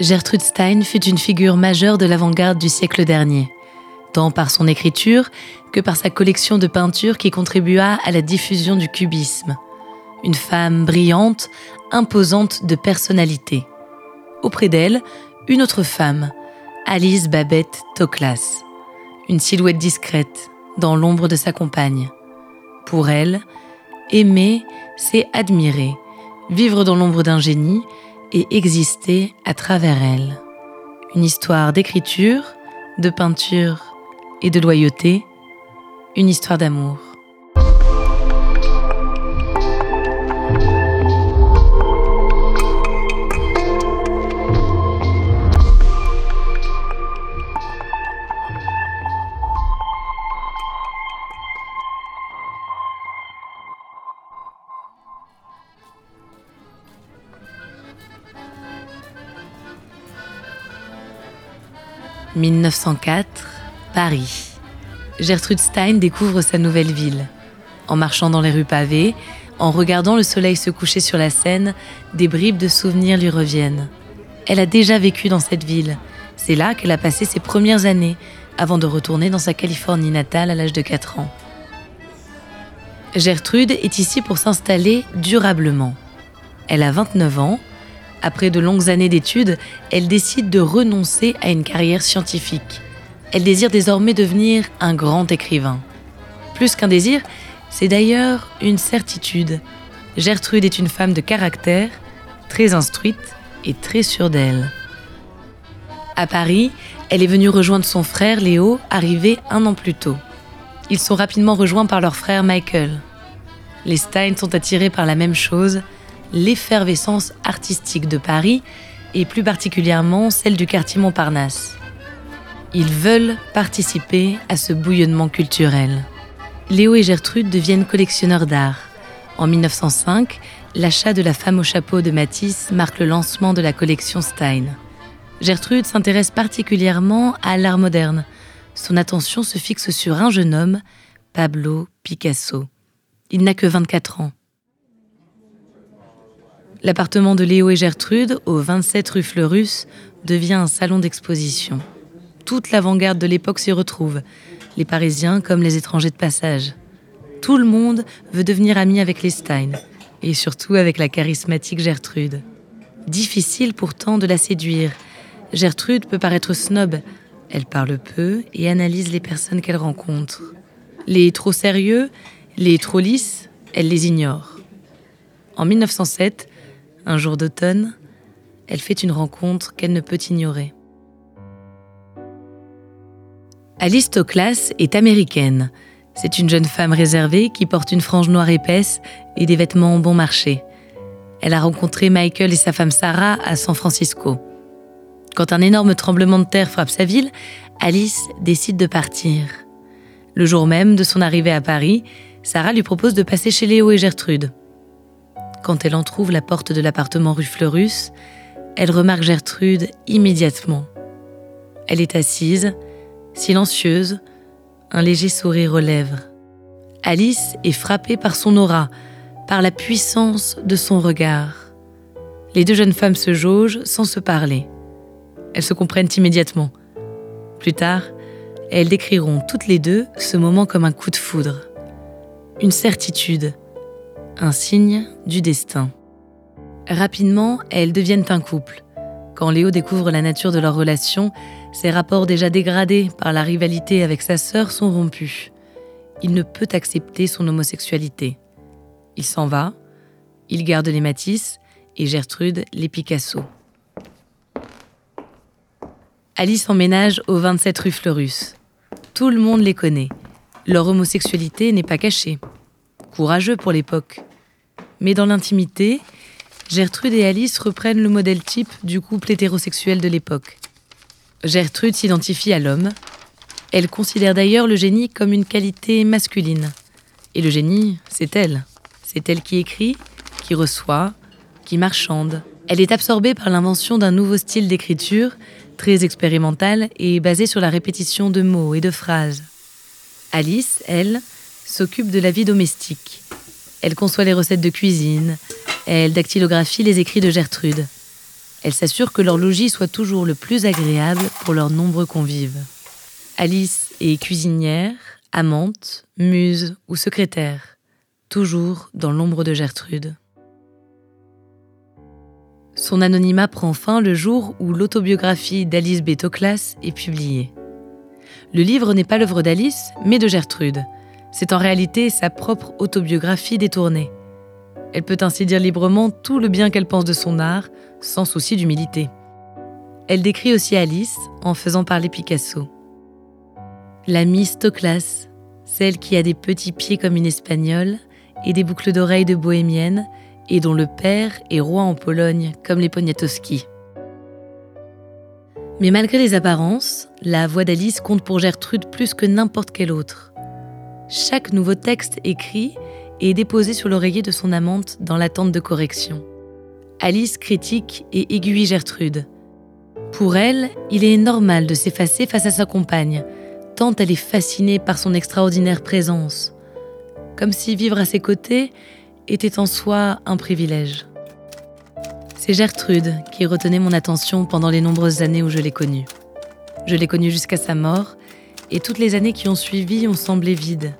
Gertrude Stein fut une figure majeure de l'avant-garde du siècle dernier, tant par son écriture que par sa collection de peintures qui contribua à la diffusion du cubisme. Une femme brillante, imposante de personnalité. Auprès d'elle, une autre femme, Alice Babette Toklas, une silhouette discrète dans l'ombre de sa compagne. Pour elle, aimer, c'est admirer, vivre dans l'ombre d'un génie, et exister à travers elle. Une histoire d'écriture, de peinture et de loyauté, une histoire d'amour. 1904, Paris. Gertrude Stein découvre sa nouvelle ville. En marchant dans les rues pavées, en regardant le soleil se coucher sur la Seine, des bribes de souvenirs lui reviennent. Elle a déjà vécu dans cette ville. C'est là qu'elle a passé ses premières années, avant de retourner dans sa Californie natale à l'âge de 4 ans. Gertrude est ici pour s'installer durablement. Elle a 29 ans après de longues années d'études, elle décide de renoncer à une carrière scientifique. Elle désire désormais devenir un grand écrivain. Plus qu'un désir, c'est d'ailleurs une certitude. Gertrude est une femme de caractère, très instruite et très sûre d'elle. À Paris, elle est venue rejoindre son frère Léo, arrivé un an plus tôt. Ils sont rapidement rejoints par leur frère Michael. Les Stein sont attirés par la même chose, l'effervescence artistique de Paris et plus particulièrement celle du quartier Montparnasse. Ils veulent participer à ce bouillonnement culturel. Léo et Gertrude deviennent collectionneurs d'art. En 1905, l'achat de La femme au chapeau de Matisse marque le lancement de la collection Stein. Gertrude s'intéresse particulièrement à l'art moderne. Son attention se fixe sur un jeune homme, Pablo Picasso. Il n'a que 24 ans. L'appartement de Léo et Gertrude, au 27 rue Fleurus, devient un salon d'exposition. Toute l'avant-garde de l'époque s'y retrouve, les Parisiens comme les étrangers de passage. Tout le monde veut devenir ami avec les Stein, et surtout avec la charismatique Gertrude. Difficile pourtant de la séduire. Gertrude peut paraître snob. Elle parle peu et analyse les personnes qu'elle rencontre. Les trop sérieux, les trop lisses, elle les ignore. En 1907, un jour d'automne, elle fait une rencontre qu'elle ne peut ignorer. Alice Toklas est américaine. C'est une jeune femme réservée qui porte une frange noire épaisse et des vêtements bon marché. Elle a rencontré Michael et sa femme Sarah à San Francisco. Quand un énorme tremblement de terre frappe sa ville, Alice décide de partir. Le jour même de son arrivée à Paris, Sarah lui propose de passer chez Léo et Gertrude. Quand elle entr'ouvre la porte de l'appartement rue Fleurus, elle remarque Gertrude immédiatement. Elle est assise, silencieuse, un léger sourire aux lèvres. Alice est frappée par son aura, par la puissance de son regard. Les deux jeunes femmes se jaugent sans se parler. Elles se comprennent immédiatement. Plus tard, elles décriront toutes les deux ce moment comme un coup de foudre, une certitude, un signe du destin. Rapidement, elles deviennent un couple. Quand Léo découvre la nature de leur relation, ses rapports déjà dégradés par la rivalité avec sa sœur sont rompus. Il ne peut accepter son homosexualité. Il s'en va, il garde les Matisse et Gertrude les Picasso. Alice emménage au 27 rue Fleurus. Tout le monde les connaît. Leur homosexualité n'est pas cachée. Courageux pour l'époque. Mais dans l'intimité, Gertrude et Alice reprennent le modèle type du couple hétérosexuel de l'époque. Gertrude s'identifie à l'homme. Elle considère d'ailleurs le génie comme une qualité masculine. Et le génie, c'est elle. C'est elle qui écrit, qui reçoit, qui marchande. Elle est absorbée par l'invention d'un nouveau style d'écriture, très expérimental et basé sur la répétition de mots et de phrases. Alice, elle, s'occupe de la vie domestique. Elle conçoit les recettes de cuisine, elle dactylographie les écrits de Gertrude. Elle s'assure que leur logis soit toujours le plus agréable pour leurs nombreux convives. Alice est cuisinière, amante, muse ou secrétaire, toujours dans l'ombre de Gertrude. Son anonymat prend fin le jour où l'autobiographie d'Alice Bétoclas est publiée. Le livre n'est pas l'œuvre d'Alice, mais de Gertrude. C'est en réalité sa propre autobiographie détournée. Elle peut ainsi dire librement tout le bien qu'elle pense de son art, sans souci d'humilité. Elle décrit aussi Alice en faisant parler Picasso. La Miss Toclas, celle qui a des petits pieds comme une espagnole et des boucles d'oreilles de bohémienne, et dont le père est roi en Pologne comme les Poniatowski. Mais malgré les apparences, la voix d'Alice compte pour Gertrude plus que n'importe quel autre. Chaque nouveau texte écrit est déposé sur l'oreiller de son amante dans l'attente de correction. Alice critique et aiguille Gertrude. Pour elle, il est normal de s'effacer face à sa compagne, tant elle est fascinée par son extraordinaire présence. Comme si vivre à ses côtés était en soi un privilège. C'est Gertrude qui retenait mon attention pendant les nombreuses années où je l'ai connue. Je l'ai connue jusqu'à sa mort, et toutes les années qui ont suivi ont semblé vides.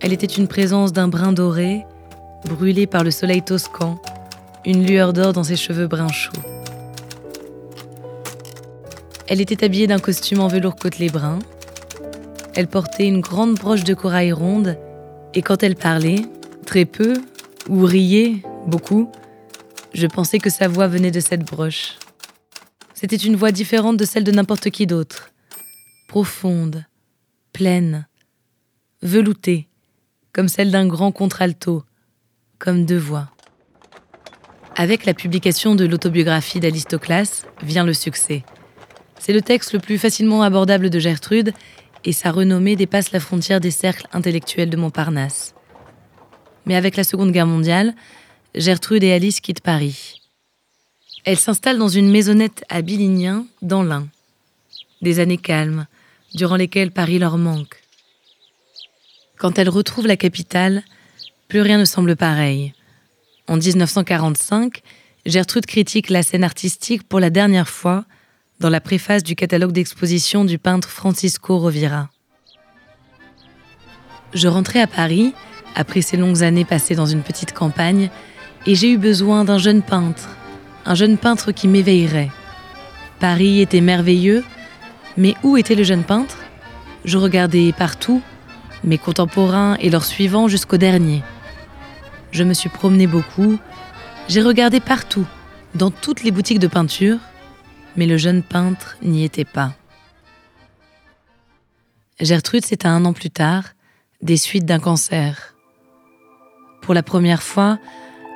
Elle était une présence d'un brin doré, brûlé par le soleil toscan, une lueur d'or dans ses cheveux bruns chauds. Elle était habillée d'un costume en velours côtelé brun. Elle portait une grande broche de corail ronde, et quand elle parlait, très peu, ou riait beaucoup, je pensais que sa voix venait de cette broche. C'était une voix différente de celle de n'importe qui d'autre, profonde, pleine, veloutée, comme celle d'un grand contralto, comme deux voix. Avec la publication de l'autobiographie d'Alistoclas vient le succès. C'est le texte le plus facilement abordable de Gertrude et sa renommée dépasse la frontière des cercles intellectuels de Montparnasse. Mais avec la Seconde Guerre mondiale, Gertrude et Alice quittent Paris. Elles s'installent dans une maisonnette à Billignin, dans l'Ain. Des années calmes, durant lesquelles Paris leur manque. Quand elles retrouvent la capitale, plus rien ne semble pareil. En 1945, Gertrude critique la scène artistique pour la dernière fois dans la préface du catalogue d'exposition du peintre Francisco Rovira. Je rentrais à Paris après ces longues années passées dans une petite campagne et j'ai eu besoin d'un jeune peintre, un jeune peintre qui m'éveillerait. Paris était merveilleux, mais où était le jeune peintre? Je regardais partout, mes contemporains et leurs suivants jusqu'au dernier. Je me suis promené beaucoup, j'ai regardé partout, dans toutes les boutiques de peinture, mais le jeune peintre n'y était pas. Gertrude à un an plus tard, des suites d'un cancer. Pour la première fois,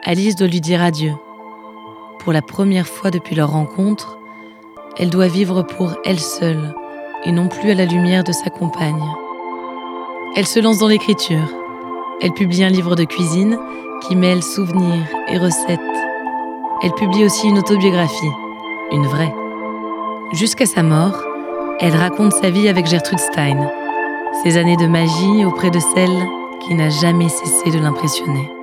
Alice doit lui dire adieu. Pour la première fois depuis leur rencontre, elle doit vivre pour elle seule et non plus à la lumière de sa compagne. Elle se lance dans l'écriture. Elle publie un livre de cuisine qui mêle souvenirs et recettes. Elle publie aussi une autobiographie, une vraie. Jusqu'à sa mort, elle raconte sa vie avec Gertrude Stein, ses années de magie auprès de celle qui n'a jamais cessé de l'impressionner.